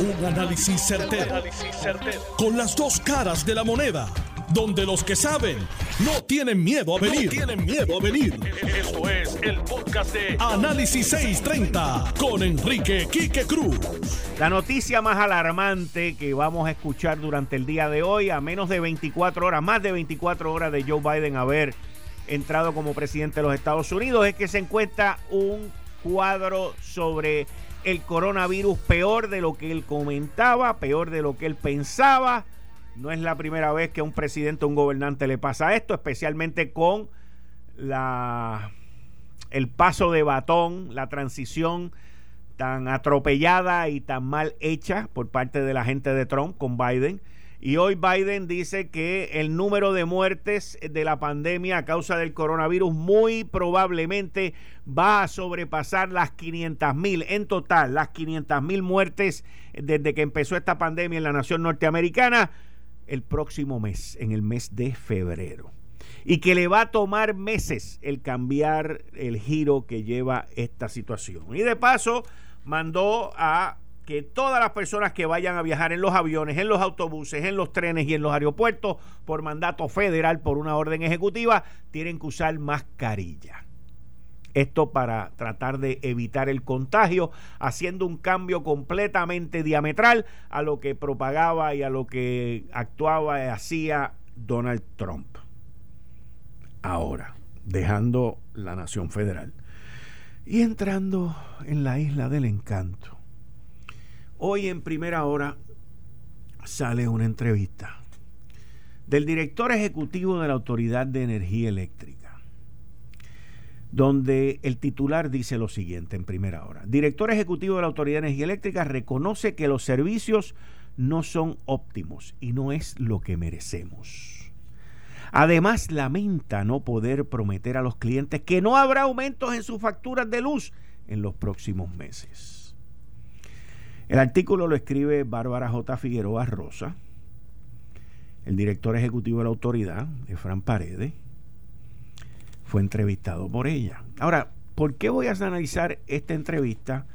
Un análisis certero, Con las dos caras de la moneda. Donde los que saben no tienen miedo a venir. tienen miedo a venir. Esto es el podcast de Análisis 630 con Enrique Quique Cruz. La noticia más alarmante que vamos a escuchar durante el día de hoy, a menos de 24 horas, más de 24 horas de Joe Biden haber entrado como presidente de los Estados Unidos, es que se encuentra un cuadro sobre el coronavirus peor de lo que él comentaba, peor de lo que él pensaba. No es la primera vez que a un presidente o un gobernante le pasa esto, especialmente con la el paso de batón, la transición tan atropellada y tan mal hecha por parte de la gente de Trump con Biden y hoy Biden dice que el número de muertes de la pandemia a causa del coronavirus muy probablemente va a sobrepasar las 500 mil. En total, las 500 mil muertes desde que empezó esta pandemia en la nación norteamericana el próximo mes, en el mes de febrero. Y que le va a tomar meses el cambiar el giro que lleva esta situación. Y de paso, mandó a que todas las personas que vayan a viajar en los aviones, en los autobuses, en los trenes y en los aeropuertos por mandato federal, por una orden ejecutiva, tienen que usar mascarilla. Esto para tratar de evitar el contagio, haciendo un cambio completamente diametral a lo que propagaba y a lo que actuaba y hacía Donald Trump. Ahora, dejando la nación federal y entrando en la isla del encanto Hoy en primera hora sale una entrevista del director ejecutivo de la Autoridad de Energía Eléctrica, donde el titular dice lo siguiente en primera hora. Director ejecutivo de la Autoridad de Energía Eléctrica reconoce que los servicios no son óptimos y no es lo que merecemos. Además, lamenta no poder prometer a los clientes que no habrá aumentos en sus facturas de luz en los próximos meses. El artículo lo escribe Bárbara J. Figueroa Rosa, el director ejecutivo de la autoridad, Efran Paredes, fue entrevistado por ella. Ahora, ¿por qué voy a analizar esta entrevista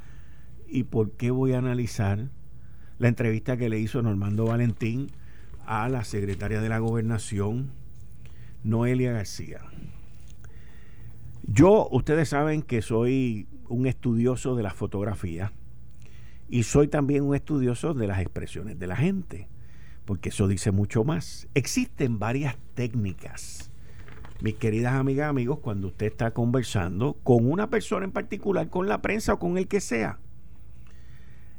y por qué voy a analizar la entrevista que le hizo Normando Valentín a la secretaria de la gobernación, Noelia García? Yo, ustedes saben que soy un estudioso de la fotografía y soy también un estudioso de las expresiones de la gente, porque eso dice mucho más. Existen varias técnicas, mis queridas amigas, amigos, cuando usted está conversando con una persona en particular, con la prensa o con el que sea.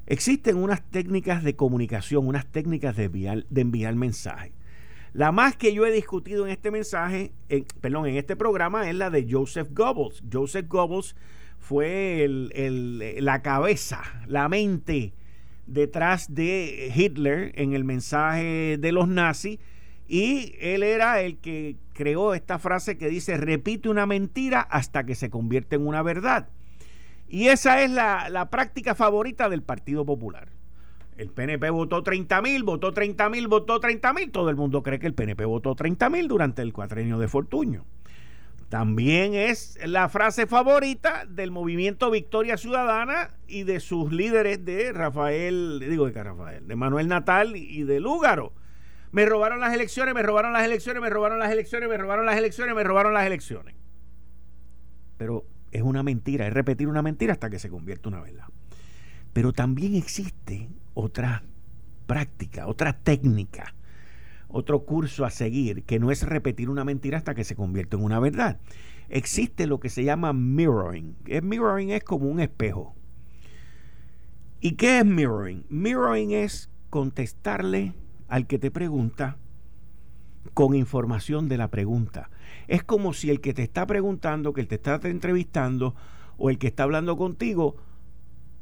Existen unas técnicas de comunicación, unas técnicas de enviar, de enviar mensajes. La más que yo he discutido en este mensaje, en, perdón, en este programa es la de Joseph Goebbels. Joseph Goebbels fue la cabeza, la mente detrás de Hitler en el mensaje de los nazis y él era el que creó esta frase que dice repite una mentira hasta que se convierte en una verdad. Y esa es la, la práctica favorita del Partido Popular. El PNP votó 30 mil, votó 30 mil, votó 30 mil. Todo el mundo cree que el PNP votó 30 mil durante el cuatrenio de Fortuño. También es la frase favorita del movimiento Victoria Ciudadana y de sus líderes de Rafael, digo de Rafael, de Manuel Natal y de Lúgaro. Me robaron las elecciones, me robaron las elecciones, me robaron las elecciones, me robaron las elecciones, me robaron las elecciones. Pero es una mentira, es repetir una mentira hasta que se convierte una verdad. Pero también existe otra práctica, otra técnica otro curso a seguir, que no es repetir una mentira hasta que se convierte en una verdad. Existe lo que se llama mirroring. Mirroring es como un espejo. ¿Y qué es mirroring? Mirroring es contestarle al que te pregunta con información de la pregunta. Es como si el que te está preguntando, que te está entrevistando o el que está hablando contigo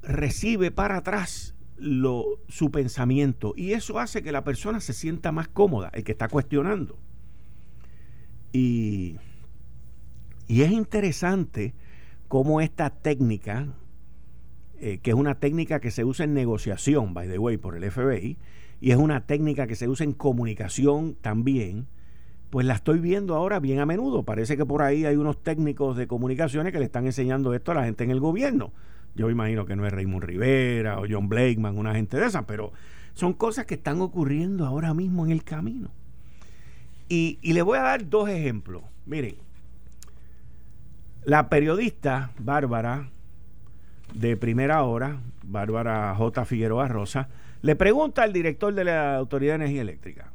recibe para atrás lo, su pensamiento y eso hace que la persona se sienta más cómoda, el que está cuestionando. Y, y es interesante cómo esta técnica, eh, que es una técnica que se usa en negociación, by the way, por el FBI, y es una técnica que se usa en comunicación también, pues la estoy viendo ahora bien a menudo. Parece que por ahí hay unos técnicos de comunicaciones que le están enseñando esto a la gente en el gobierno Yo imagino que no es Raymond Rivera o John Blakeman, una gente de esas, pero son cosas que están ocurriendo ahora mismo en el camino. Y, y le voy a dar dos ejemplos. Miren, la periodista Bárbara de primera hora, Bárbara J. Figueroa Rosa, le pregunta al director de la Autoridad de Energía Eléctrica,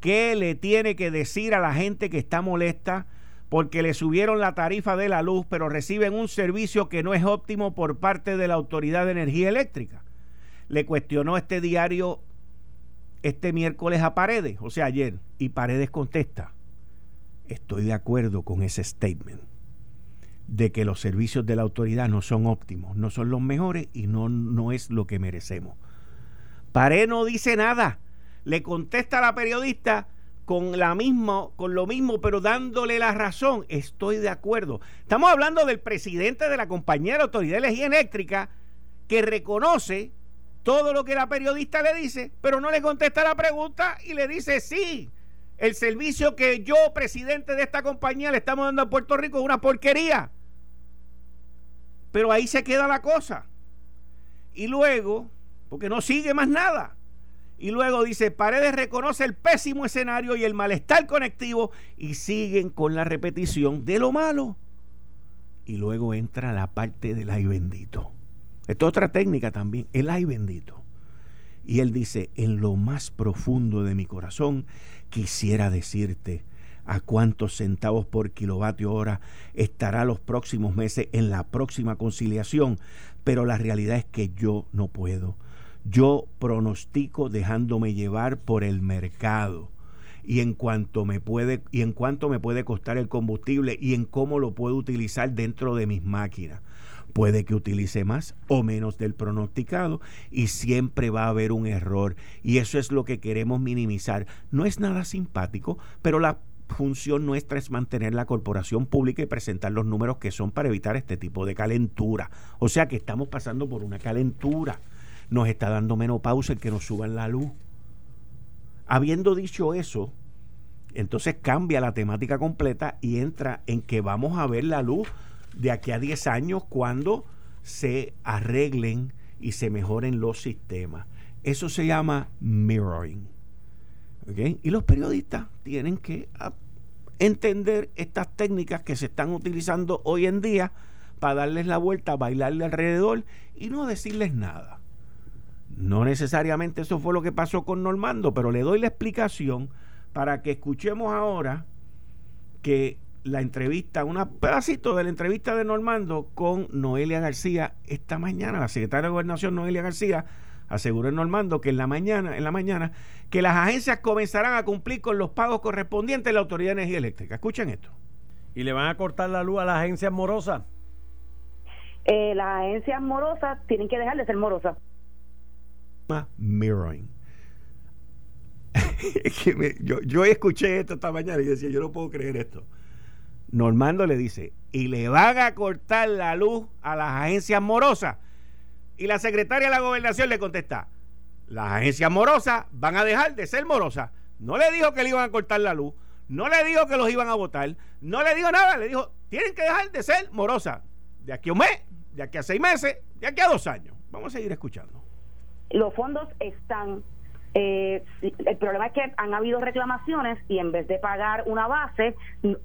¿qué le tiene que decir a la gente que está molesta porque le subieron la tarifa de la luz, pero reciben un servicio que no es óptimo por parte de la Autoridad de Energía Eléctrica? Le cuestionó este diario este miércoles a Paredes, o sea, ayer, y Paredes contesta, estoy de acuerdo con ese statement de que los servicios de la autoridad no son óptimos, no son los mejores y no, no es lo que merecemos. Paré no dice nada. Le contesta a la periodista con, la con lo mismo, pero dándole la razón. Estoy de acuerdo. Estamos hablando del presidente de la compañía de autoridad de energía eléctrica que reconoce todo lo que la periodista le dice, pero no le contesta la pregunta y le dice sí. El servicio que yo, presidente de esta compañía, le estamos dando a Puerto Rico es una porquería. Pero ahí se queda la cosa. Y luego, porque no sigue más nada. Y luego dice, Paredes reconoce el pésimo escenario y el malestar conectivo y siguen con la repetición de lo malo. Y luego entra la parte del ay bendito. Esto es otra técnica también, el ay bendito. Y él dice, en lo más profundo de mi corazón quisiera decirte, a cuántos centavos por kilovatio hora estará los próximos meses en la próxima conciliación, pero la realidad es que yo no puedo. Yo pronostico dejándome llevar por el mercado y en cuanto me puede y en cuanto me puede costar el combustible y en cómo lo puedo utilizar dentro de mis máquinas. Puede que utilice más o menos del pronosticado y siempre va a haber un error y eso es lo que queremos minimizar. No es nada simpático, pero la función nuestra es mantener la corporación pública y presentar los números que son para evitar este tipo de calentura. O sea que estamos pasando por una calentura. Nos está dando menopausa el que nos suban la luz. Habiendo dicho eso, entonces cambia la temática completa y entra en que vamos a ver la luz de aquí a 10 años cuando se arreglen y se mejoren los sistemas. Eso se llama mirroring. Y los periodistas tienen que ah, entender estas técnicas que se están utilizando hoy en día para darles la vuelta, bailarle alrededor y no decirles nada. No necesariamente eso fue lo que pasó con Normando, pero le doy la explicación para que escuchemos ahora que la entrevista, un pedacito de la entrevista de Normando con Noelia García esta mañana, la secretaria de Gobernación Noelia García, aseguró Normando que en la mañana, en la mañana, que las agencias comenzarán a cumplir con los pagos correspondientes de la Autoridad de Energía Eléctrica. Escuchen esto. ¿Y le van a cortar la luz a las agencias morosas? Eh, las agencias morosas tienen que dejar de ser morosas. Mirroring. yo, yo escuché esto esta mañana y decía, yo no puedo creer esto. Normando le dice, ¿y le van a cortar la luz a las agencias morosas? Y la secretaria de la gobernación le contesta, las agencias morosas van a dejar de ser morosas. No le dijo que le iban a cortar la luz, no le dijo que los iban a votar, no le dijo nada, le dijo, tienen que dejar de ser morosas. De aquí a un mes, de aquí a seis meses, de aquí a dos años. Vamos a seguir escuchando. Los fondos están eh, el problema es que han habido reclamaciones y en vez de pagar una base,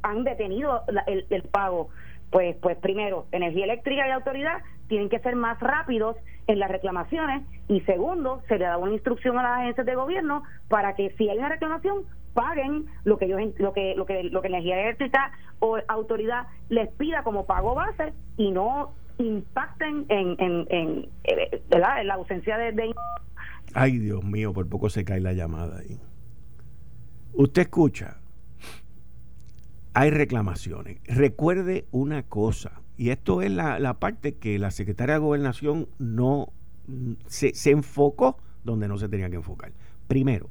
han detenido el, el, pago. Pues, pues primero, energía eléctrica y autoridad tienen que ser más rápidos en las reclamaciones y segundo, se le da una instrucción a las agencias de gobierno para que si hay una reclamación paguen lo que ellos lo que lo que lo que energía eléctrica o autoridad les pida como pago base y no impacten en en, en, eh, la ausencia de, ay Dios mío por poco se cae la llamada ahí. Usted escucha. Hay reclamaciones. Recuerde una cosa y esto es la, parte que la secretaria de Gobernación no se, se enfocó donde no se tenía que enfocar. Primero,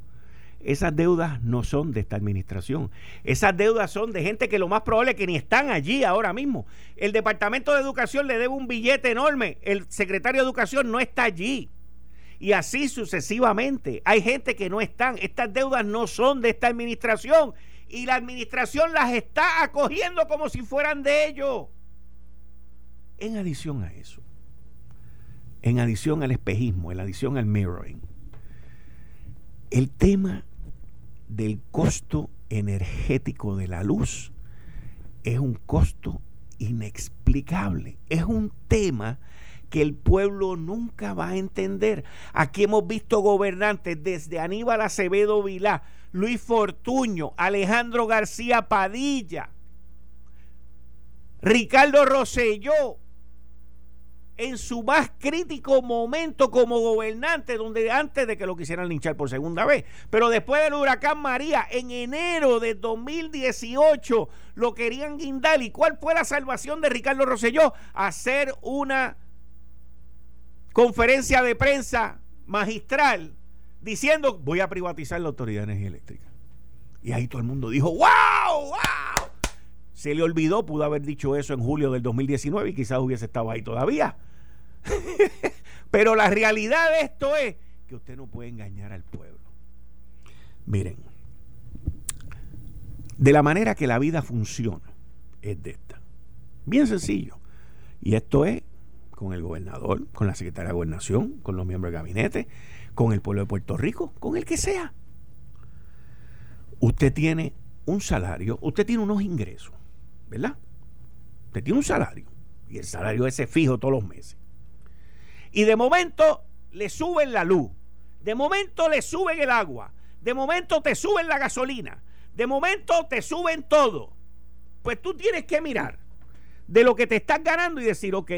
esas deudas no son de esta administración. Esas deudas son de gente que lo más probable es que ni están allí ahora mismo. El Departamento de Educación le debe un billete enorme. El secretario de Educación no está allí. Y así sucesivamente. Hay gente que no están. Estas deudas no son de esta administración. Y la administración las está acogiendo como si fueran de ellos. En adición a eso, en adición al espejismo, en adición al mirroring, el tema del costo energético de la luz es un costo inexplicable. Es un tema que el pueblo nunca va a entender. Aquí hemos visto gobernantes desde Aníbal Acevedo Vilá, Luis Fortuño, Alejandro García Padilla, Ricardo Rosselló, en su más crítico momento como gobernante, donde antes de que lo quisieran linchar por segunda vez, pero después del huracán María, en enero de 2018, lo querían guindar. ¿Y cuál fue la salvación de Ricardo Rosselló? Hacer una conferencia de prensa magistral diciendo voy a privatizar la Autoridad de Energía Eléctrica. Y ahí todo el mundo dijo, wow, wow. Se le olvidó, pudo haber dicho eso en julio del 2019 y quizás hubiese estado ahí todavía. Pero la realidad de esto es que usted no puede engañar al pueblo. Miren, de la manera que la vida funciona es de esta. Bien sencillo. Y esto es con el gobernador, con la secretaria de gobernación, con los miembros del gabinete, con el pueblo de Puerto Rico, con el que sea. Usted tiene un salario, usted tiene unos ingresos, ¿verdad? Usted tiene un salario y el salario ese fijo todos los meses. Y de momento le suben la luz, de momento le suben el agua, de momento te suben la gasolina, de momento te suben todo. Pues tú tienes que mirar de lo que te estás ganando y decir, ok,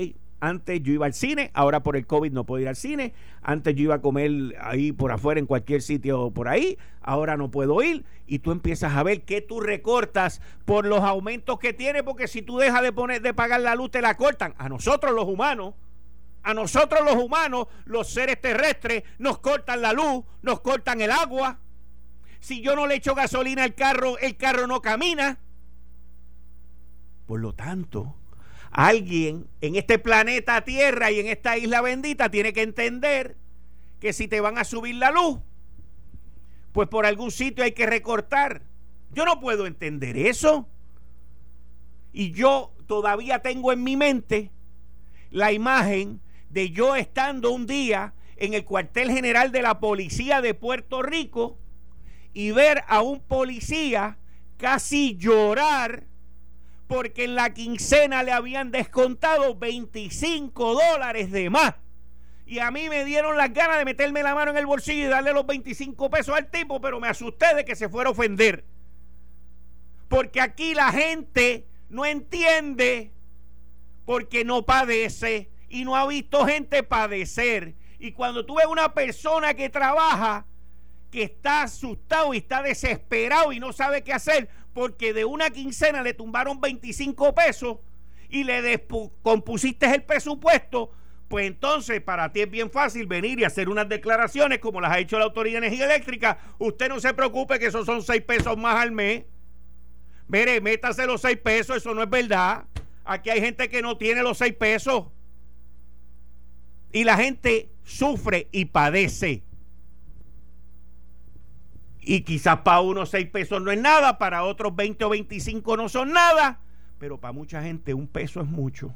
antes yo iba al cine, ahora por el COVID no puedo ir al cine. Antes yo iba a comer ahí por afuera en cualquier sitio por ahí, ahora no puedo ir. Y tú empiezas a ver que tú recortas por los aumentos que tiene, porque si tú dejas de poner de pagar la luz te la cortan. A nosotros los humanos, a nosotros los humanos, los seres terrestres, nos cortan la luz, nos cortan el agua. Si yo no le echo gasolina al carro, el carro no camina. Por lo tanto, Alguien en este planeta Tierra y en esta isla bendita tiene que entender que si te van a subir la luz, pues por algún sitio hay que recortar. Yo no puedo entender eso. Y yo todavía tengo en mi mente la imagen de yo estando un día en el cuartel general de la policía de Puerto Rico y ver a un policía casi llorar porque en la quincena le habían descontado 25 dólares de más. Y a mí me dieron las ganas de meterme la mano en el bolsillo y darle los 25 pesos al tipo, pero me asusté de que se fuera a ofender. Porque aquí la gente no entiende porque no padece y no ha visto gente padecer. Y cuando tú ves una persona que trabaja, que está asustado y está desesperado y no sabe qué hacer, porque de una quincena le tumbaron 25 pesos y le descompusiste el presupuesto, pues entonces para ti es bien fácil venir y hacer unas declaraciones como las ha hecho la Autoridad de Energía Eléctrica. Usted no se preocupe que esos son 6 pesos más al mes. Mire, métase los 6 pesos, eso no es verdad. Aquí hay gente que no tiene los 6 pesos. Y la gente sufre y padece. Y quizás para unos 6 pesos no es nada, para otros 20 o 25 no son nada, pero para mucha gente un peso es mucho.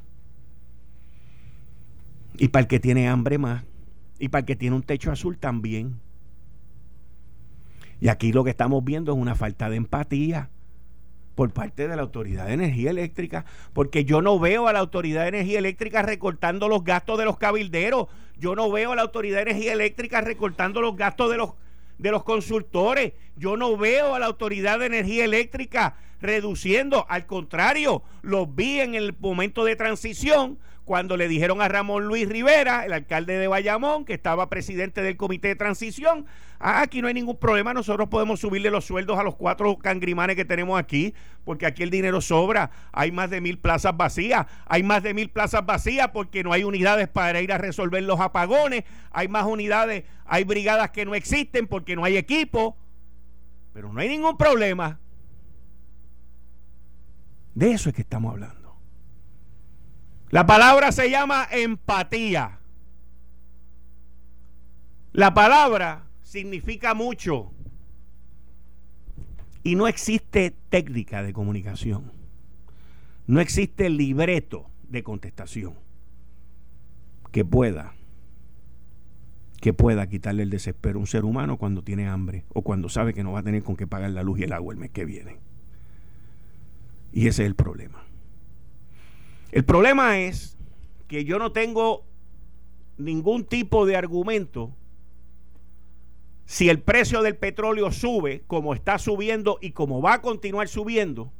Y para el que tiene hambre más, y para el que tiene un techo azul también. Y aquí lo que estamos viendo es una falta de empatía por parte de la Autoridad de Energía Eléctrica, porque yo no veo a la Autoridad de Energía Eléctrica recortando los gastos de los cabilderos, yo no veo a la Autoridad de Energía Eléctrica recortando los gastos de los de los consultores. Yo no veo a la Autoridad de Energía Eléctrica reduciendo, al contrario, los vi en el momento de transición cuando le dijeron a Ramón Luis Rivera, el alcalde de Bayamón, que estaba presidente del comité de transición, ah, aquí no hay ningún problema, nosotros podemos subirle los sueldos a los cuatro cangrimanes que tenemos aquí, porque aquí el dinero sobra, hay más de mil plazas vacías, hay más de mil plazas vacías porque no hay unidades para ir a resolver los apagones, hay más unidades, hay brigadas que no existen porque no hay equipo, pero no hay ningún problema. De eso es que estamos hablando. La palabra se llama empatía. La palabra significa mucho. Y no existe técnica de comunicación. No existe libreto de contestación que pueda que pueda quitarle el desespero a un ser humano cuando tiene hambre o cuando sabe que no va a tener con qué pagar la luz y el agua el mes que viene. Y ese es el problema. El problema es que yo no tengo ningún tipo de argumento si el precio del petróleo sube como está subiendo y como va a continuar subiendo.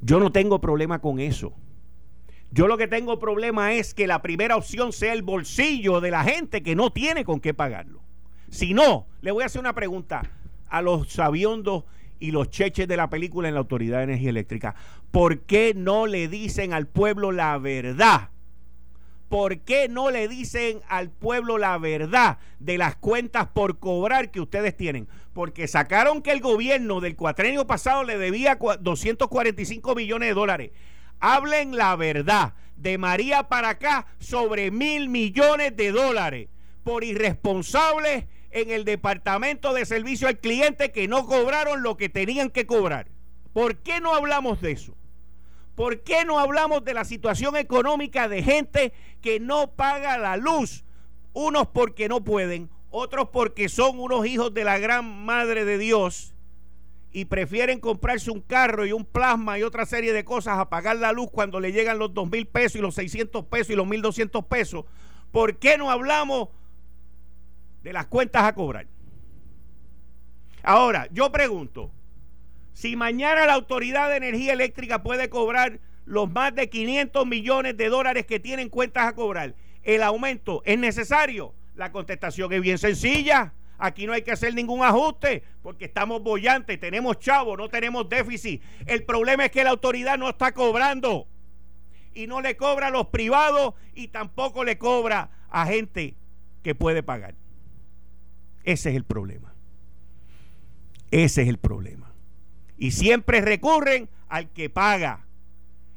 Yo no tengo problema con eso. Yo lo que tengo problema es que la primera opción sea el bolsillo de la gente que no tiene con qué pagarlo. Si no, le voy a hacer una pregunta a los sabiondos y los cheches de la película en la Autoridad de Energía Eléctrica. ¿Por qué no le dicen al pueblo la verdad? ¿Por qué no le dicen al pueblo la verdad de las cuentas por cobrar que ustedes tienen? Porque sacaron que el gobierno del cuatrenio pasado le debía 245 millones de dólares hablen la verdad. De María para acá, sobre mil millones de dólares por irresponsables en el Departamento de Servicio al Cliente que no cobraron lo que tenían que cobrar. ¿Por qué no hablamos de eso? ¿Por qué no hablamos de la situación económica de gente que no paga la luz? Unos porque no pueden, otros porque son unos hijos de la gran madre de Dios y prefieren comprarse un carro y un plasma y otra serie de cosas a pagar la luz cuando le llegan los dos mil pesos y los 600 pesos y los 1200 pesos, ¿por qué no hablamos de las cuentas a cobrar? Ahora, yo pregunto, si mañana la Autoridad de Energía Eléctrica puede cobrar los más de 500 millones de dólares que tienen cuentas a cobrar, ¿el aumento es necesario? La contestación es bien sencilla. Aquí no hay que hacer ningún ajuste porque estamos bollantes, tenemos chavos, no tenemos déficit. El problema es que la autoridad no está cobrando y no le cobra a los privados y tampoco le cobra a gente que puede pagar. Ese es el problema. Ese es el problema. Y siempre recurren al que paga.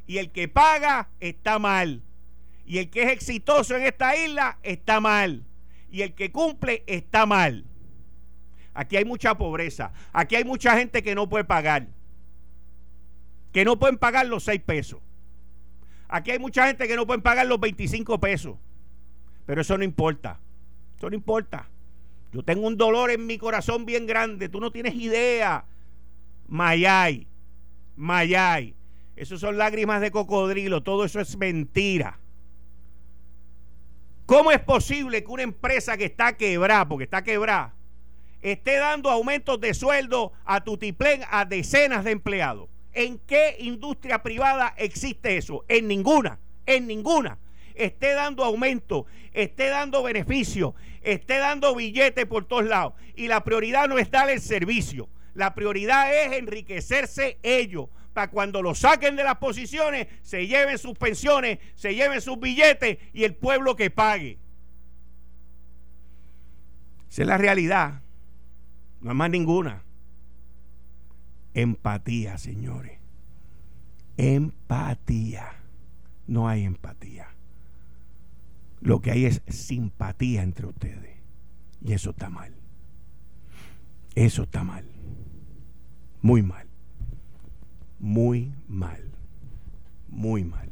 Y el que paga está mal. Y el que es exitoso en esta isla está mal. Y el que cumple está mal. Aquí hay mucha pobreza. Aquí hay mucha gente que no puede pagar. Que no pueden pagar los 6 pesos. Aquí hay mucha gente que no pueden pagar los 25 pesos. Pero eso no importa. Eso no importa. Yo tengo un dolor en mi corazón bien grande. Tú no tienes idea. Mayay. Mayay. Eso son lágrimas de cocodrilo. Todo eso es mentira. ¿Cómo es posible que una empresa que está quebrada, porque está quebrada, esté dando aumentos de sueldo a Tutiplén a decenas de empleados. ¿En qué industria privada existe eso? En ninguna, en ninguna. Esté dando aumento, esté dando beneficio, esté dando billetes por todos lados. Y la prioridad no es dar el servicio. La prioridad es enriquecerse ellos para cuando lo saquen de las posiciones, se lleven sus pensiones, se lleven sus billetes y el pueblo que pague. Esa es la realidad. No hay más ninguna. Empatía, señores. Empatía. No hay empatía. Lo que hay es simpatía entre ustedes. Y eso está mal. Eso está mal. Muy mal. Muy mal. Muy mal.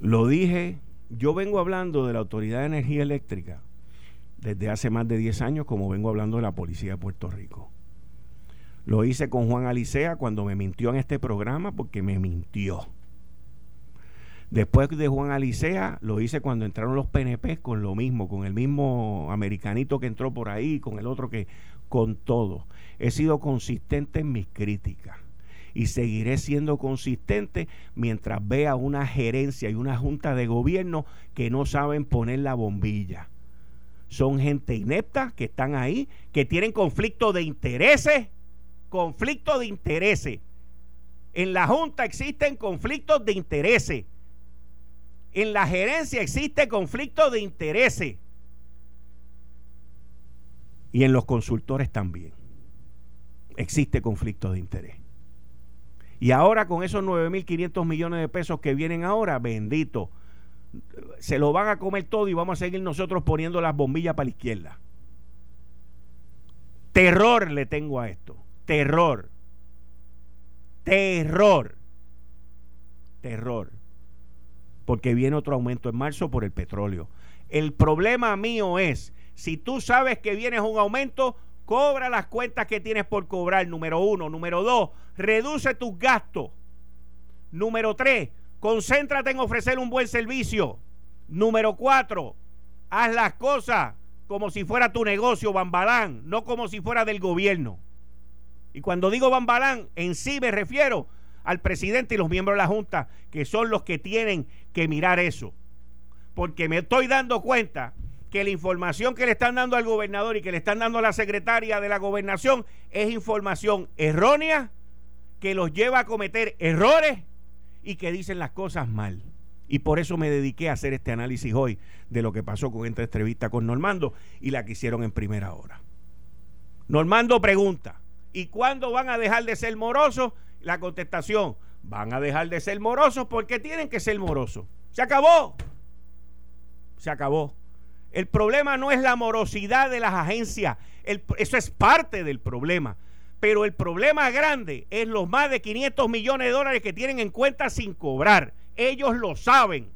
Lo dije, yo vengo hablando de la Autoridad de Energía Eléctrica desde hace más de 10 años, como vengo hablando de la policía de Puerto Rico. Lo hice con Juan Alicea cuando me mintió en este programa, porque me mintió. Después de Juan Alicea, lo hice cuando entraron los PNP con lo mismo, con el mismo americanito que entró por ahí, con el otro que, con todo. He sido consistente en mis críticas y seguiré siendo consistente mientras vea una gerencia y una junta de gobierno que no saben poner la bombilla son gente inepta que están ahí, que tienen conflicto de intereses, conflicto de intereses. En la Junta existen conflictos de intereses. En la gerencia existe conflicto de intereses. Y en los consultores también existe conflicto de interés. Y ahora con esos 9.500 millones de pesos que vienen ahora, bendito, se lo van a comer todo y vamos a seguir nosotros poniendo las bombillas para la izquierda. Terror le tengo a esto. Terror. Terror. Terror. Porque viene otro aumento en marzo por el petróleo. El problema mío es, si tú sabes que viene un aumento, cobra las cuentas que tienes por cobrar, número uno. Número dos, reduce tus gastos. Número tres, concéntrate en ofrecer un buen servicio. Número cuatro, haz las cosas como si fuera tu negocio, Bambalán, no como si fuera del gobierno. Y cuando digo Bambalán, en sí me refiero al presidente y los miembros de la Junta, que son los que tienen que mirar eso. Porque me estoy dando cuenta que la información que le están dando al gobernador y que le están dando a la secretaria de la gobernación es información errónea, que los lleva a cometer errores y que dicen las cosas mal. Y por eso me dediqué a hacer este análisis hoy de lo que pasó con esta entrevista con Normando y la que hicieron en primera hora. Normando pregunta, ¿y cuándo van a dejar de ser morosos? La contestación, van a dejar de ser morosos porque tienen que ser morosos. Se acabó. Se acabó. El problema no es la morosidad de las agencias, eso es parte del problema. Pero el problema grande es los más de 500 millones de dólares que tienen en cuenta sin cobrar. Ellos lo saben.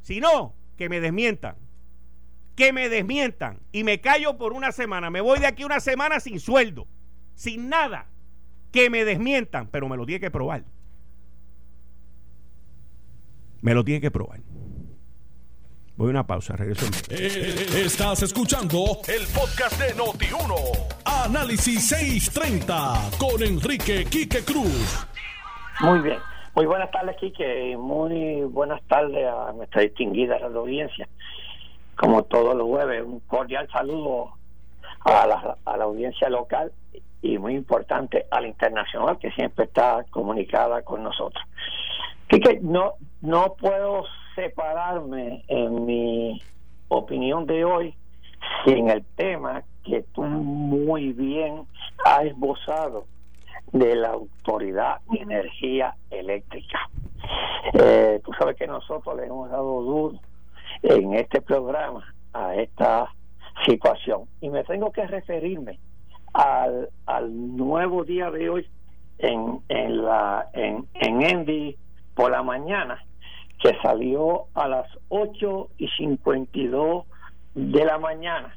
Si no, que me desmientan. Que me desmientan. Y me callo por una semana. Me voy de aquí una semana sin sueldo. Sin nada. Que me desmientan. Pero me lo tiene que probar. Me lo tiene que probar. Voy a una pausa, regreso. Eh, estás escuchando el podcast de Noti1. Análisis 630 con Enrique Quique Cruz. Muy bien. Muy buenas tardes, Quique. Y muy buenas tardes a nuestra distinguida audiencia. Como todos los jueves, un cordial saludo a la, a la audiencia local y muy importante a la internacional que siempre está comunicada con nosotros. Quique, no, no puedo separarme en mi opinión de hoy sin el tema que tú muy bien has esbozado de la Autoridad de Energía Eléctrica. Eh, tú sabes que nosotros le hemos dado duro en este programa a esta situación y me tengo que referirme al, al nuevo día de hoy en, en la en, en por la mañana que salió a las 8 y 52 de la mañana,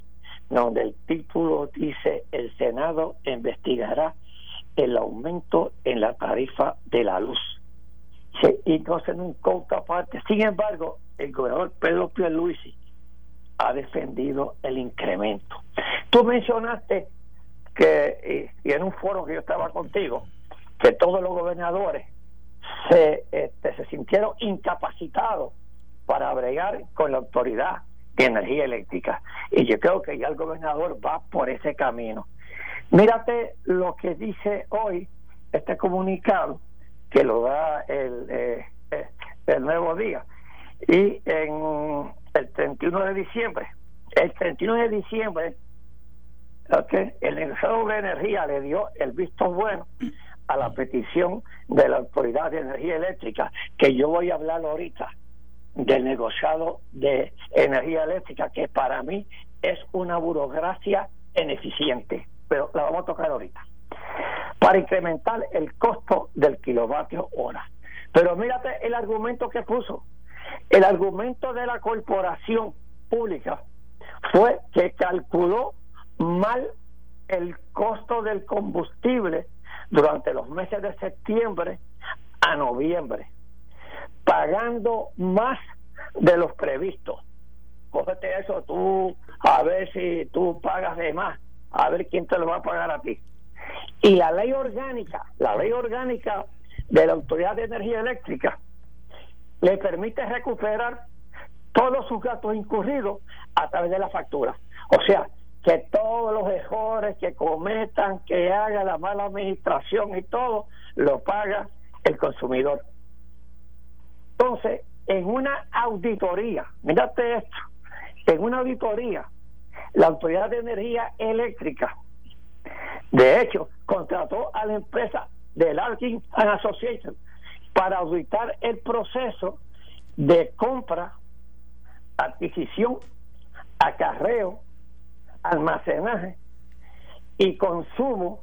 donde el título dice el Senado investigará el aumento en la tarifa de la luz. y no se nunca aparte. Sin embargo, el gobernador Pedro Pierluisi ha defendido el incremento. Tú mencionaste que, y en un foro que yo estaba contigo, que todos los gobernadores se, este, se sintieron incapacitados para bregar con la autoridad de energía eléctrica. Y yo creo que ya el gobernador va por ese camino. Mírate lo que dice hoy este comunicado que lo da el, eh, eh, el nuevo día. Y en el 31 de diciembre, el 31 de diciembre, el negociador de energía le dio el visto bueno a la petición de la Autoridad de Energía Eléctrica, que yo voy a hablar ahorita del negociado de energía eléctrica, que para mí es una burocracia ineficiente, pero la vamos a tocar ahorita, para incrementar el costo del kilovatio hora. Pero mírate el argumento que puso. El argumento de la corporación pública fue que calculó mal el costo del combustible durante los meses de septiembre a noviembre, pagando más de los previstos. Cógete eso tú, a ver si tú pagas de más, a ver quién te lo va a pagar a ti. Y la ley orgánica, la ley orgánica de la Autoridad de Energía Eléctrica, le permite recuperar todos sus gastos incurridos a través de la factura. O sea, que todos los errores que cometan, que haga la mala administración y todo, lo paga el consumidor. Entonces, en una auditoría, mírate esto, en una auditoría, la Autoridad de Energía Eléctrica, de hecho, contrató a la empresa de Larkin and Association para auditar el proceso de compra, adquisición, acarreo, almacenaje y consumo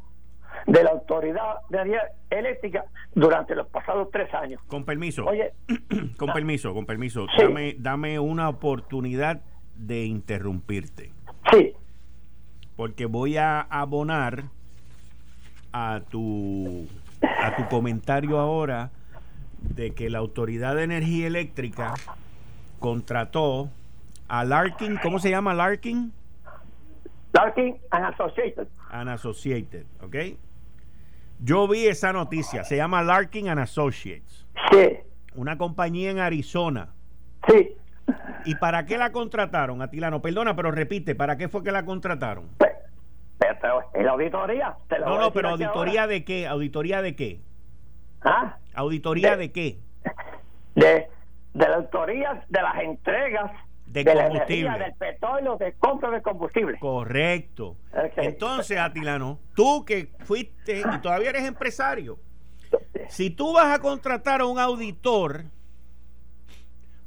de la Autoridad de Energía Eléctrica durante los pasados tres años. Con permiso. Oye, con permiso, con permiso. Sí. Dame, dame una oportunidad de interrumpirte. sí, Porque voy a abonar a tu, a tu comentario ahora de que la Autoridad de Energía Eléctrica contrató a Larkin, ¿cómo se llama Larkin? Larkin and Associated. and Associated, ¿ok? Yo vi esa noticia, se llama Larkin and Associates, Sí, una compañía en Arizona. sí. ¿Y para qué la contrataron, Atilano? Perdona, pero repite, ¿para qué fue que la contrataron? Pe- Pero, la auditoría. te lo No, no, pero auditoría ahora. de qué? ¿Auditoría de qué? ¿Ah? ¿Auditoría De- de qué? de, de las autorías de las entregas De la combustible. del petróleo, de compra de combustible. Correcto. Entonces, Atilano, tú que fuiste y todavía eres empresario, si tú vas a contratar a un auditor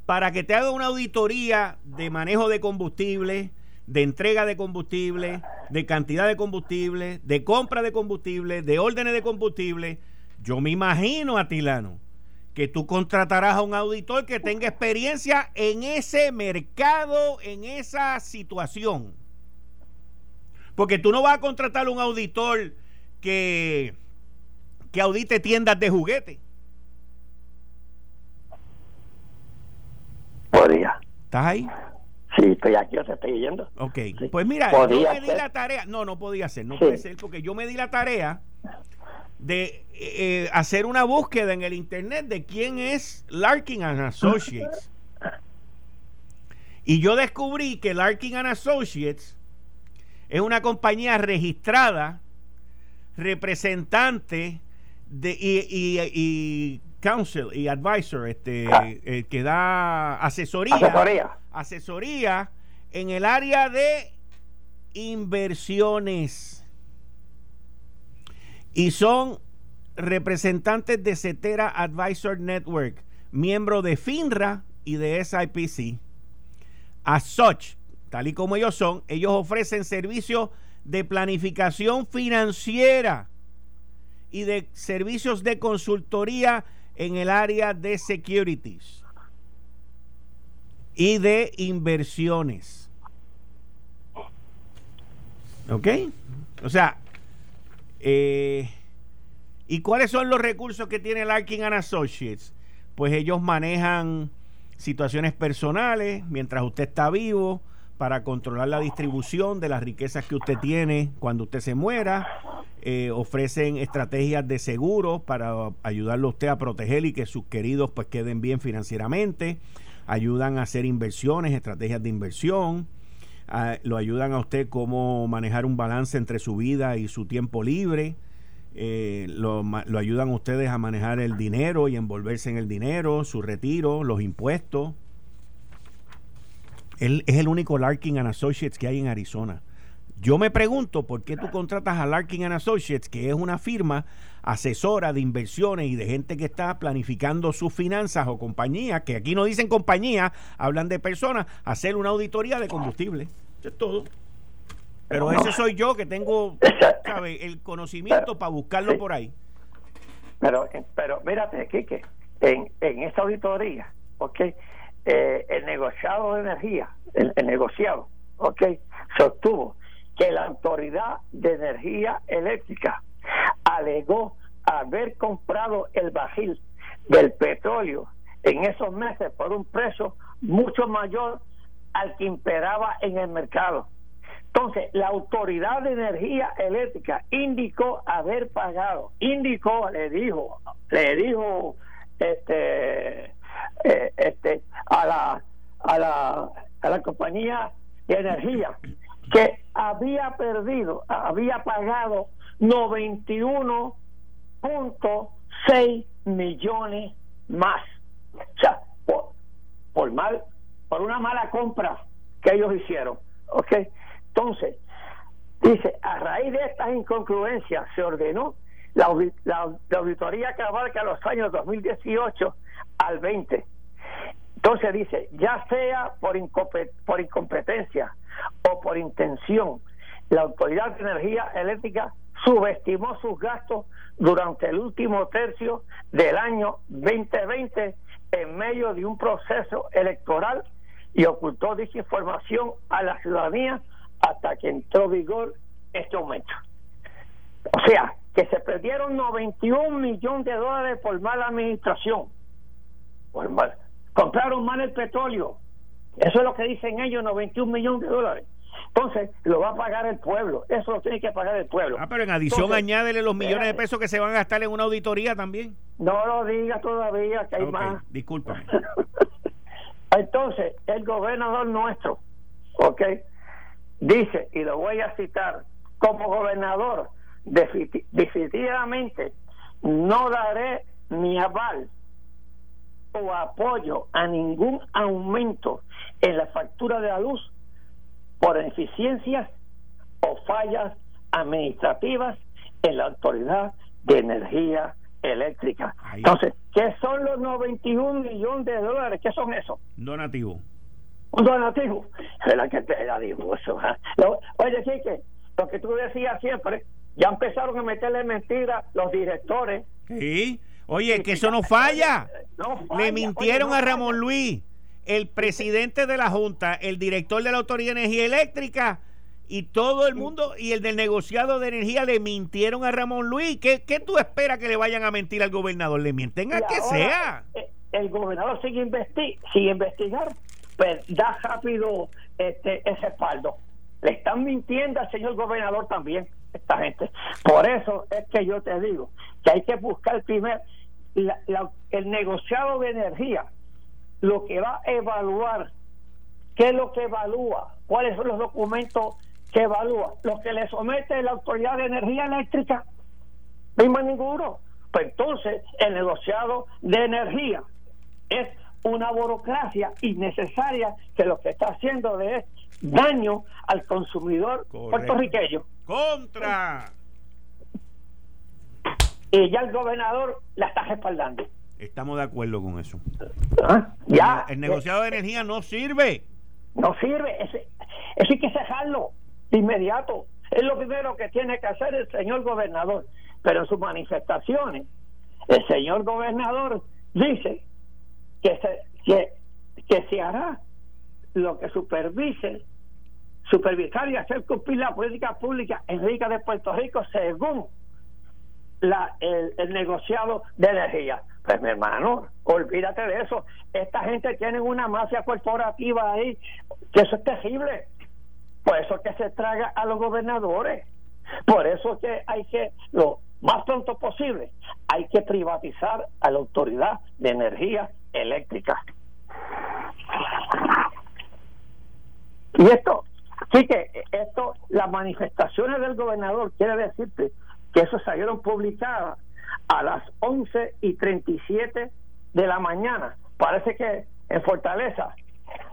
para que te haga una auditoría de manejo de combustible, de entrega de combustible, de cantidad de combustible, de compra de combustible, de órdenes de combustible, yo me imagino, Atilano, que tú contratarás a un auditor que tenga experiencia en ese mercado, en esa situación. Porque tú no vas a contratar a un auditor que, que audite tiendas de juguete. Podría. ¿Estás ahí? Sí, estoy aquí, yo te estoy yendo. Ok. Sí. Pues mira, yo Podría me di la tarea. No, no podía ser, no Sí. puede ser, porque yo me di la tarea de eh, hacer una búsqueda en el internet de quién es Larkin and Associates. Y yo descubrí que Larkin and Associates es una compañía registrada, representante de, y, y, y counsel y advisor, este, eh, que da asesoría Asesoría. asesoría en el área de inversiones. Y son representantes de Cetera Advisor Network, miembro de FINRA y de SIPC. As such, tal y como ellos son, ellos ofrecen servicios de planificación financiera y de servicios de consultoría en el área de securities y de inversiones. ¿Ok? O sea, eh, ¿y cuáles son los recursos que tiene Larkin and Associates? Pues ellos manejan situaciones personales mientras usted está vivo para controlar la distribución de las riquezas que usted tiene cuando usted se muera. Eh, ofrecen estrategias de seguro para ayudarlo a usted a proteger y que sus queridos pues queden bien financieramente. Ayudan a hacer inversiones, estrategias de inversión. Lo ayudan a usted cómo manejar un balance entre su vida y su tiempo libre. Eh, lo ayudan a ustedes a manejar el dinero y envolverse en el dinero, su retiro, los impuestos. Él es el único Larkin and Associates que hay en Arizona. Yo me pregunto por qué tú contratas a Larkin and Associates, que es una firma asesora de inversiones y de gente que está planificando sus finanzas o compañías, que aquí no dicen compañía, hablan de personas, hacer una auditoría de combustible. Eso es todo. Pero ese soy yo que tengo, ¿sabe? El conocimiento para buscarlo Sí. por ahí. Pero, pero mírate, Quique, en, en esta auditoría, ¿ok? Eh, el negociado de energía, el, el negociado, ¿ok? Sostuvo que la Autoridad de Energía Eléctrica alegó haber comprado el bajil del petróleo en esos meses por un precio mucho mayor al que imperaba en el mercado. Entonces, la Autoridad de Energía Eléctrica indicó haber pagado, indicó, le dijo, le dijo este, eh, este, a la, a la, a la compañía de energía que había perdido, había pagado 91.6 millones más. O sea, por, por mal, por una mala compra que ellos hicieron. ¿Ok? Entonces, dice, a raíz de estas incongruencias se ordenó la, la auditoría que abarca los años 2018 al 20. Entonces dice, ya sea por, por incompetencia o por intención, la Autoridad de Energía Eléctrica subestimó sus gastos durante el último tercio del año 2020 en medio de un proceso electoral y ocultó dicha información a la ciudadanía hasta que entró en vigor este aumento. O sea, que se perdieron 91 millones de dólares por mala administración. Por mal. Compraron mal el petróleo. Eso es lo que dicen ellos, 91 millones de dólares. Entonces, lo va a pagar el pueblo. Eso lo tiene que pagar el pueblo. Ah, pero en adición añádele los millones de pesos que se van a gastar en una auditoría también. No lo diga todavía, que hay más. Discúlpame. Entonces, el gobernador nuestro, ¿ok? Dice, y lo voy a citar, como gobernador, definitivamente no daré mi aval o apoyo a ningún aumento en la factura de la luz por ineficiencias o fallas administrativas en la Autoridad de Energía Eléctrica. Entonces, ¿qué son los 91 millones de dólares? ¿Qué son eso? Donativo. Un donativo. la que te eso? ¿ah? Oye, Chique, lo que tú decías siempre, ya empezaron a meterle mentiras los directores. Sí. Oye, que eso no falla. Le mintieron a Ramón Luis el presidente de la Junta, el director de la Autoridad de Energía Eléctrica y todo el mundo y el del negociado de energía le mintieron a Ramón Luis. ¿Qué, qué tú esperas que le vayan a mentir al gobernador? Le mienten a que sea. Eh, el gobernador sigue, investi sigue investigar, pues da rápido este, ese espaldo. Le están mintiendo al señor gobernador también, esta gente. Por eso es que yo te digo que hay que buscar primero el negociado de energía lo que va a evaluar, qué es lo que evalúa, cuáles son los documentos que evalúa, lo que le somete la Autoridad de Energía Eléctrica, no hay ninguno. Pues entonces el negociado de energía es una burocracia innecesaria que lo que está haciendo es daño al consumidor puertorriqueño. Contra. Y ya el gobernador la está respaldando. Estamos de acuerdo con eso. ¿Ah? Ya. El, negociado de energía no sirve. No sirve. Ese, eso hay que cejarlo de inmediato. Es lo primero que tiene que hacer el señor gobernador. Pero en sus manifestaciones, el señor gobernador dice que se, que, que se hará lo que supervise, supervisar y hacer cumplir la política pública en Rica de Puerto Rico según la, el negociado de energía. Pues mi hermano, olvídate de eso. Esta gente tiene una mafia corporativa ahí, que eso es terrible. Por eso que se traga a los gobernadores. Por eso que hay que, lo más pronto posible, hay que privatizar a la Autoridad de Energía Eléctrica. Y esto, sí que esto, las manifestaciones del gobernador, quiere decirte que eso salieron publicadas a las 11 y 37 de la mañana. Parece que en Fortaleza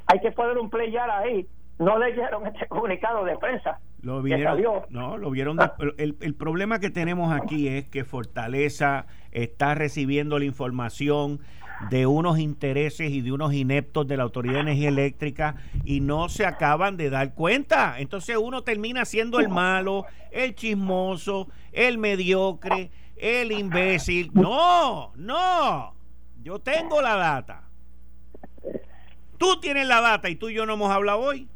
hay que poner un playar ahí. No leyeron este comunicado de prensa. Lo vieron, no, lo vieron. el, el, problema que tenemos aquí es que Fortaleza está recibiendo la información de unos intereses y de unos ineptos de la Autoridad de Energía Eléctrica y no se acaban de dar cuenta. Entonces uno termina siendo el malo, el chismoso, el mediocre el imbécil. No, no. Yo tengo la data. Tú tienes la data y tú y yo no hemos hablado hoy.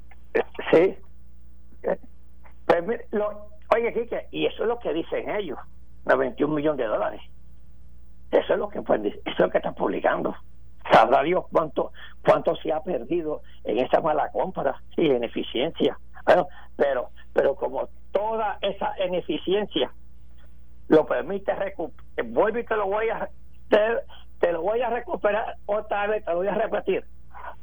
Sí. Pues, oye, Kike, y eso es lo que dicen ellos, los 21 millones de dólares. Eso es lo que pues, están publicando. Sabrá Dios cuánto cuánto se ha perdido en esa mala compra y ineficiencia. Bueno, pero pero como toda esa ineficiencia lo permite recuperar. Vuelvo y te lo voy a te, lo voy a recuperar otra vez, te lo voy a repetir.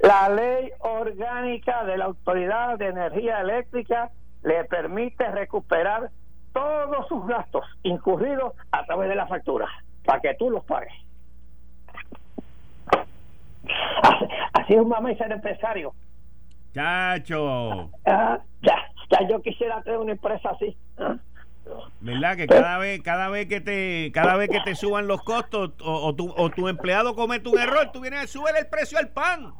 La ley orgánica de la Autoridad de Energía Eléctrica le permite recuperar todos sus gastos incurridos a través de la factura, para que tú los pagues. Así, es un mamá y ser empresario. Chacho. Ah, ya, ya yo quisiera tener una empresa así. ¿ah? ¿Verdad? Que cada vez, cada vez que te, cada vez que te suban los costos o, tu, o tu empleado comete un error, tú vienes a subir el precio al pan.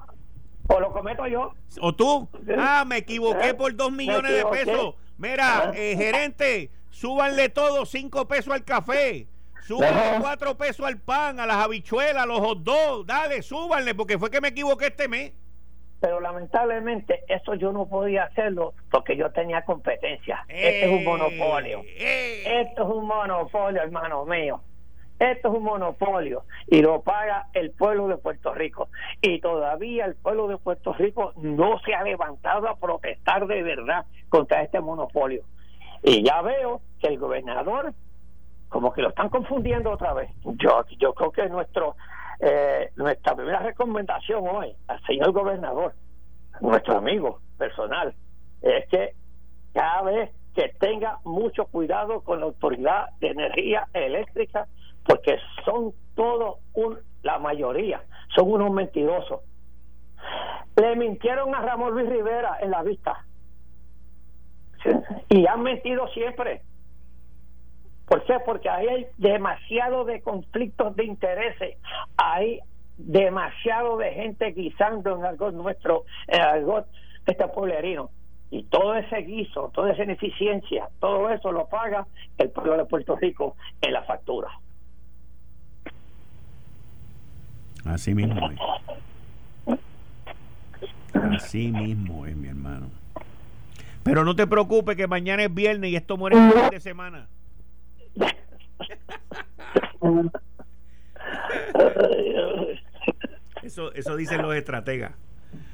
O lo cometo yo. O tú. Ah, me equivoqué por dos millones de pesos. Mira, eh, gerente, súbanle todo cinco pesos al café. Súbanle cuatro pesos al pan, a las habichuelas, a los hot dogs. Dale, súbanle, porque fue que me equivoqué este mes. Pero lamentablemente eso yo no podía hacerlo porque yo tenía competencia. este es un monopolio. Eh, Esto es un monopolio, hermano mío. Esto es un monopolio y lo paga el pueblo de Puerto Rico. Y todavía el pueblo de Puerto Rico no se ha levantado a protestar de verdad contra este monopolio. Y ya veo que el gobernador, como que lo están confundiendo otra vez. Yo, yo creo que nuestro eh, nuestra primera recomendación hoy al señor gobernador, nuestro amigo personal, es que cada vez que tenga mucho cuidado con la autoridad de energía eléctrica porque son todos, la mayoría, son unos mentirosos. Le mintieron a Ramón Luis Rivera en la vista. Y han mentido siempre. ¿Por qué? Porque ahí hay demasiado de conflictos de intereses. Hay demasiado de gente guisando en algo nuestro, en algo este pueblerino. Y todo ese guiso, toda esa ineficiencia, todo eso lo paga el pueblo de Puerto Rico en la factura. Así mismo es. Así mismo es, mi hermano. Pero no te preocupes que mañana es viernes y esto muere el fin de semana. Eso, eso dicen los estrategas.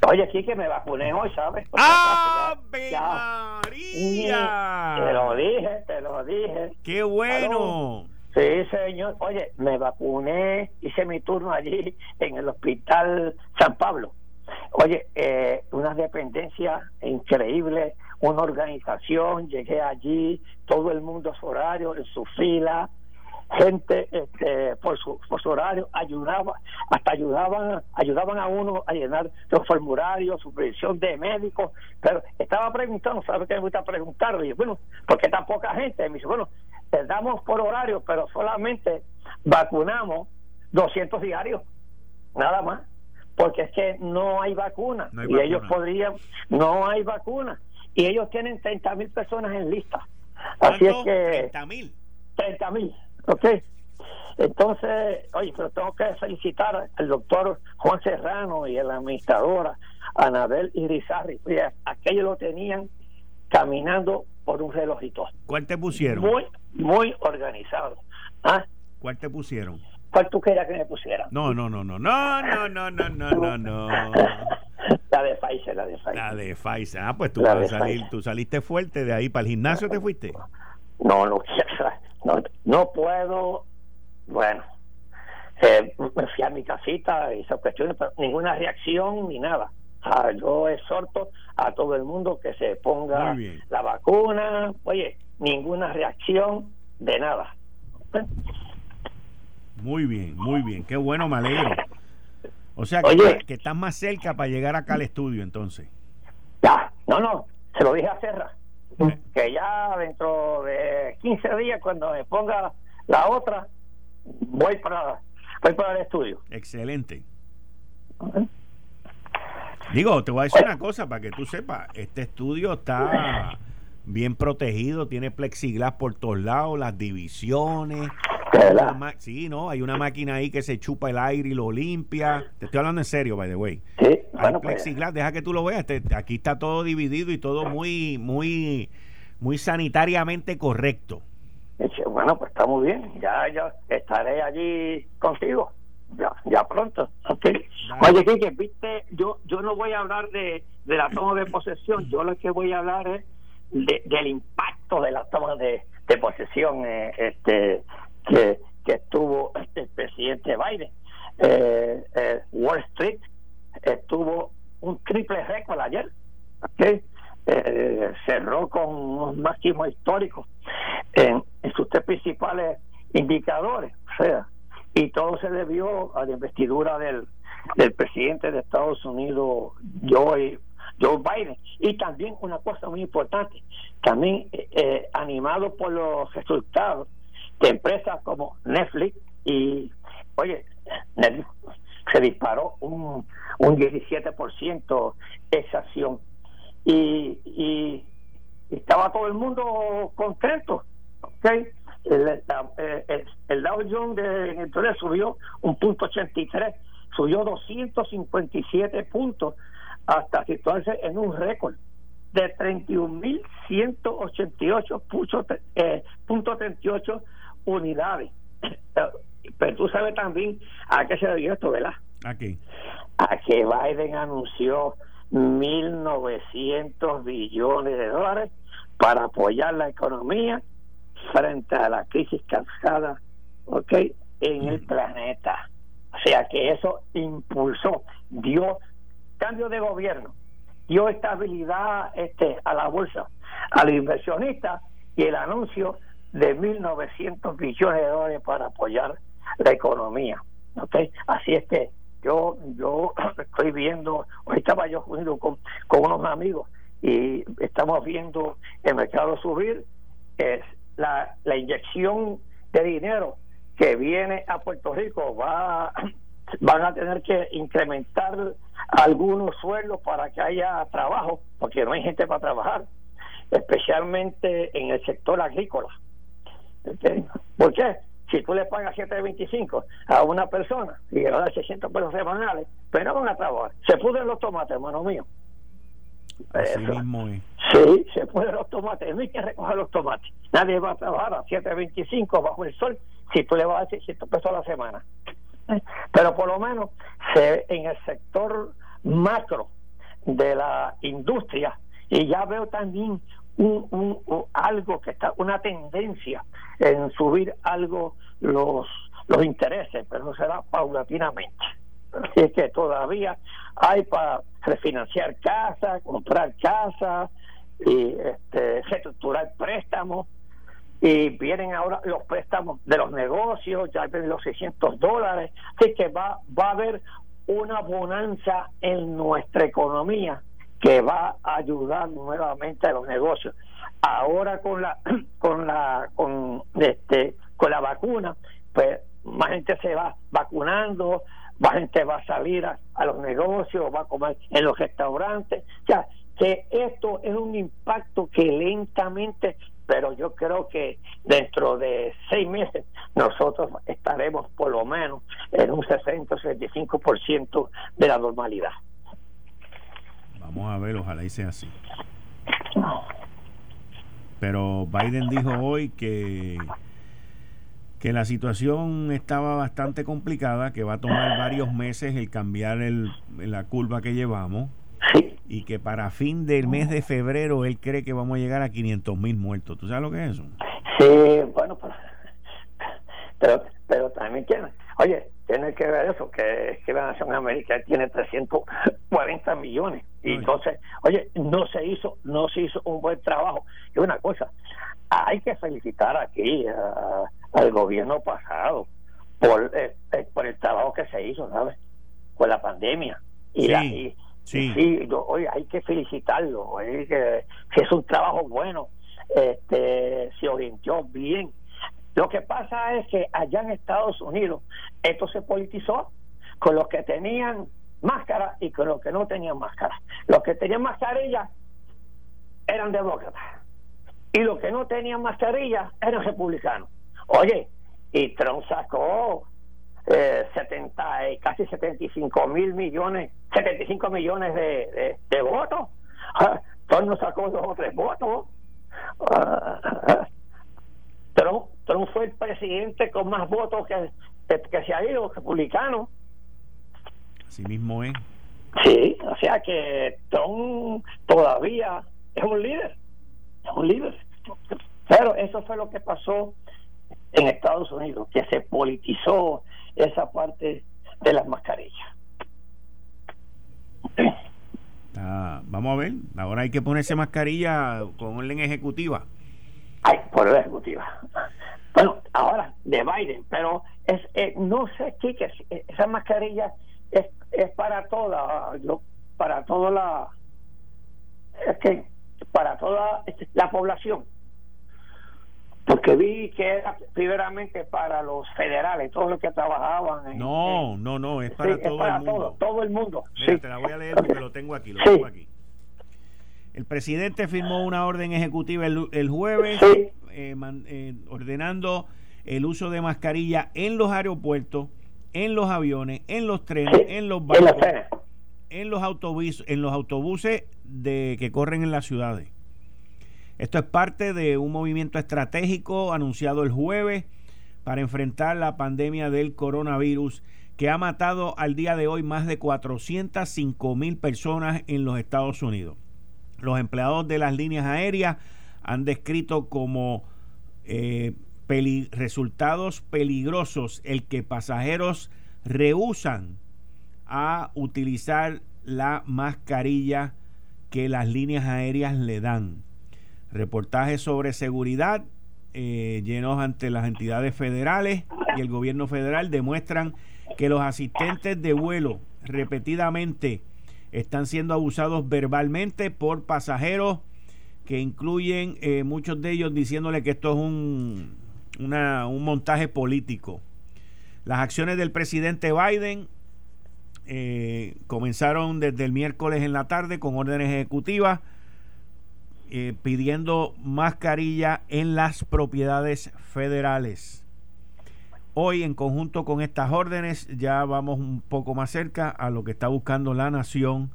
Oye, aquí que me vacuné hoy, ¿sabes? Porque ¡Ave ya- María! Te lo dije, te lo dije. ¡Qué bueno! Sí, señor. Oye, me vacuné, hice mi turno allí en el hospital San Pablo. Oye, eh, una dependencia increíble, una organización, llegué allí, todo el mundo a su horario, en su fila, gente este, por, su, por su horario, ayudaba, hasta ayudaban, ayudaban a uno a llenar los formularios, supervisión de médicos, pero estaba preguntando, ¿sabe qué me gusta preguntar? Y, bueno, ¿por qué tan poca gente? Me dice, bueno, les damos por horario, pero solamente vacunamos 200 diarios, nada más, porque es que no hay vacuna No hay y vacuna. ellos podrían, no hay vacuna y ellos tienen 30 mil personas en lista. Así es que 30 mil. 30 mil, ¿ok? Entonces, oye, pero tengo que felicitar al doctor Juan Serrano y a la administradora Anabel Irizarri. Oye, aquellos lo tenían caminando por un relojito. ¿Cuál te pusieron? Muy, muy organizado. ¿Ah? ¿Cuál te pusieron? ¿Cuál tú querías que me pusieran? No, no, no, no, no, no, no, no, no, no. La de Pfizer, la de Pfizer. La de Pfizer. Ah, pues tú, vas a salir, tú saliste fuerte de ahí para el gimnasio, ¿te fuiste? No, no, no, no puedo. Bueno, eh, me fui a mi casita y esas cuestiones, pero ninguna reacción ni nada. Ah, yo exhorto a todo el mundo que se ponga la vacuna. Oye, ninguna reacción de nada. Muy bien, muy bien. Qué bueno, me alegro. O sea, que, Oye. que estás más cerca para llegar acá al estudio, entonces. Ya, no, no, se lo dije a Serra. Que ya dentro de 15 días, cuando me ponga la otra, voy para, voy para el estudio. Excelente. Digo, te voy a decir una cosa para que tú sepas. Este estudio está bien protegido, tiene plexiglas por todos lados, las divisiones. Sí, no, hay una máquina ahí que se chupa el aire y lo limpia. Te estoy hablando en serio, by the way. Sí, Hay bueno, pues, plexiglas, deja que tú lo veas. Aquí está todo dividido y todo muy, muy, muy sanitariamente correcto. Bueno, pues está muy bien, ya, ya estaré allí contigo, ya, ya pronto. ok. Oye, viste, yo, yo no voy a hablar de, de la toma de posesión, yo lo que voy a hablar es de- del impacto de la toma de, de posesión eh, este que, que tuvo este, el presidente Biden. Eh, eh, Wall Street estuvo un triple récord ayer, ¿ok? Eh, cerró con unos máximos históricos en, en sus tres principales indicadores, o sea, y todo se debió a la investidura del, del presidente de Estados Unidos, Joe, Joe Biden. Y también una cosa muy importante, también eh, animado por los resultados de empresas como Netflix y, oye, Netflix se disparó un, un 17% esa acción y, y estaba todo el mundo contento, ¿okay? El, el, el, Dow Jones de, entonces subió un punto 83, subió 257 puntos hasta situarse en un récord de 31.188 puntos eh, punto 38 unidades. Pero tú sabes también a qué se debió esto, ¿verdad? ¿A qué? A que Biden anunció 1.900 billones de dólares para apoyar la economía frente a la crisis causada ¿ok? en el planeta. O sea que eso impulsó, dio cambio de gobierno, dio estabilidad este, a la bolsa, a los inversionistas y el anuncio de 1.900 billones de dólares para apoyar la economía. ¿okay? Así es que yo yo estoy viendo, hoy estaba yo junto con, con unos amigos y estamos viendo el mercado subir, es la, la inyección de dinero que viene a Puerto Rico va van a tener que incrementar algunos sueldos para que haya trabajo, porque no hay gente para trabajar, especialmente en el sector agrícola. ¿Por qué? Si tú le pagas 7.25 a una persona y le das 600 pesos semanales, pero no van a trabajar. Se pudren los tomates, hermano mío. Así mismo Sí, se pudren los tomates. No hay que recoger los tomates. Nadie va a trabajar a 7.25 bajo el sol si tú le vas a dar 600 pesos a la semana. Pero por lo menos se, en el sector macro de la industria, y ya veo también un, algo que está, una tendencia en subir algo los, los intereses, pero será paulatinamente. Así que todavía hay para refinanciar casa, comprar casa, y este, reestructurar préstamos, y vienen ahora los préstamos de los negocios, ya ven los 600 dólares, así que va, va a haber una bonanza en nuestra economía que va a ayudar nuevamente a los negocios. Ahora con la con la con este con la vacuna, pues más gente se va vacunando, más gente va a salir a, los negocios, va a comer en los restaurantes, ya que esto es un impacto que lentamente, pero yo creo que dentro de seis meses nosotros estaremos por lo menos en un 60-65% de la normalidad. Vamos a ver, ojalá y sea así. Pero Biden dijo hoy que, que la situación estaba bastante complicada, que va a tomar varios meses el cambiar el, la curva que llevamos y que para fin del mes de febrero él cree que vamos a llegar a 500 mil muertos. ¿Tú sabes lo que es eso? Sí, bueno, pero, pero, también tiene, oye, tiene que ver eso, que, que la Nación América tiene 340 millones y entonces, oye, no se hizo, no se hizo un buen trabajo. Y una cosa, hay que felicitar aquí al gobierno pasado por, eh, eh, por el trabajo que se hizo, ¿sabes? Con la pandemia. Y, sí, sí. oye, hay que felicitarlo, que, que, es un trabajo bueno, este, se orientó bien. Lo que pasa es que allá en Estados Unidos esto se politizó con los que tenían máscara y con los que no tenían máscara. Los que tenían mascarilla eran demócratas y los que no tenían mascarilla eran republicanos. Oye, y Trump sacó eh, 70, casi 75 mil millones, 75 millones de, de, votos. Ah, Trump no sacó dos o tres votos. Ah, Trump, Trump, fue el presidente con más votos que, que se ha ido, republicano. Así mismo es. Sí, o sea que Trump todavía es un líder, es un líder. Pero eso fue lo que pasó en Estados Unidos, que se politizó esa parte de las mascarillas. vamos a ver, ahora hay que ponerse mascarilla con orden ejecutiva. Ay, por orden ejecutiva. Bueno, ahora de Biden, pero es eh, no sé qué que esa mascarilla es, es para toda, para toda la, es que para toda la población. Porque vi que era primeramente para los federales, todos los que trabajaban. En, no, no, no, es para, todo, el mundo. Todo, el mundo. te la voy a leer porque lo tengo aquí, lo tengo aquí. El presidente firmó una orden ejecutiva el, el jueves eh, eh, ordenando el uso de mascarilla en los aeropuertos, en los aviones, en los trenes, en los barcos, en los autobuses, en los autobuses de que corren en las ciudades. Esto es parte de un movimiento estratégico anunciado el jueves para enfrentar la pandemia del coronavirus que ha matado al día de hoy más de 405 mil personas en los Estados Unidos. Los empleados de las líneas aéreas han descrito como eh, resultados peligrosos el que pasajeros rehusan a utilizar la mascarilla que las líneas aéreas le dan. Reportajes sobre seguridad eh, llenos ante las entidades federales y el gobierno federal demuestran que los asistentes de vuelo repetidamente están siendo abusados verbalmente por pasajeros que incluyen eh, muchos de ellos diciéndole que esto es un, un montaje político. Las acciones del presidente Biden eh, comenzaron desde el miércoles en la tarde con órdenes ejecutivas eh, pidiendo mascarilla en las propiedades federales. Hoy, en conjunto con estas órdenes, ya vamos un poco más cerca a lo que está buscando la nación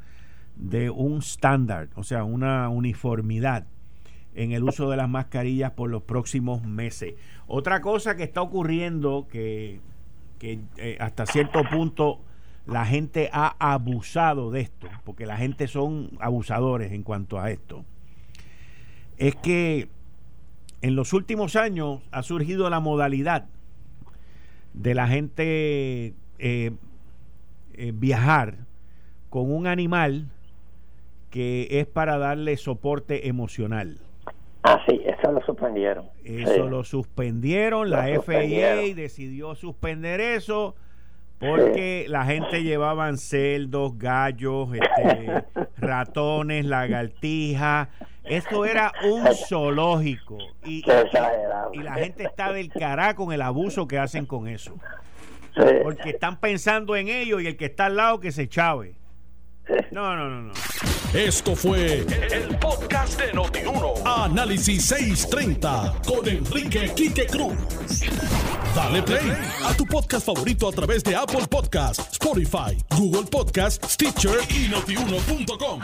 de un estándar, o sea, una uniformidad en el uso de las mascarillas por los próximos meses. Otra cosa que está ocurriendo que, eh, hasta cierto punto la gente ha abusado de esto, porque la gente son abusadores en cuanto a esto, es que en los últimos años ha surgido la modalidad de la gente eh, eh, viajar con un animal que es para darle soporte emocional. Ah, sí, eso lo suspendieron. Eso lo suspendieron, la FIA decidió suspender eso porque la gente llevaban cerdos, gallos, este, ratones, lagartijas. Esto era un zoológico. Y, y, la gente está del cará con el abuso que hacen con eso. Porque están pensando en ello y el que está al lado que se chave. No, no, no, no. Esto fue el, podcast de Notiuno. Análisis 630 con Enrique Quique Cruz. Dale play a tu podcast favorito a través de Apple Podcasts, Spotify, Google Podcasts, Stitcher y notiuno.com.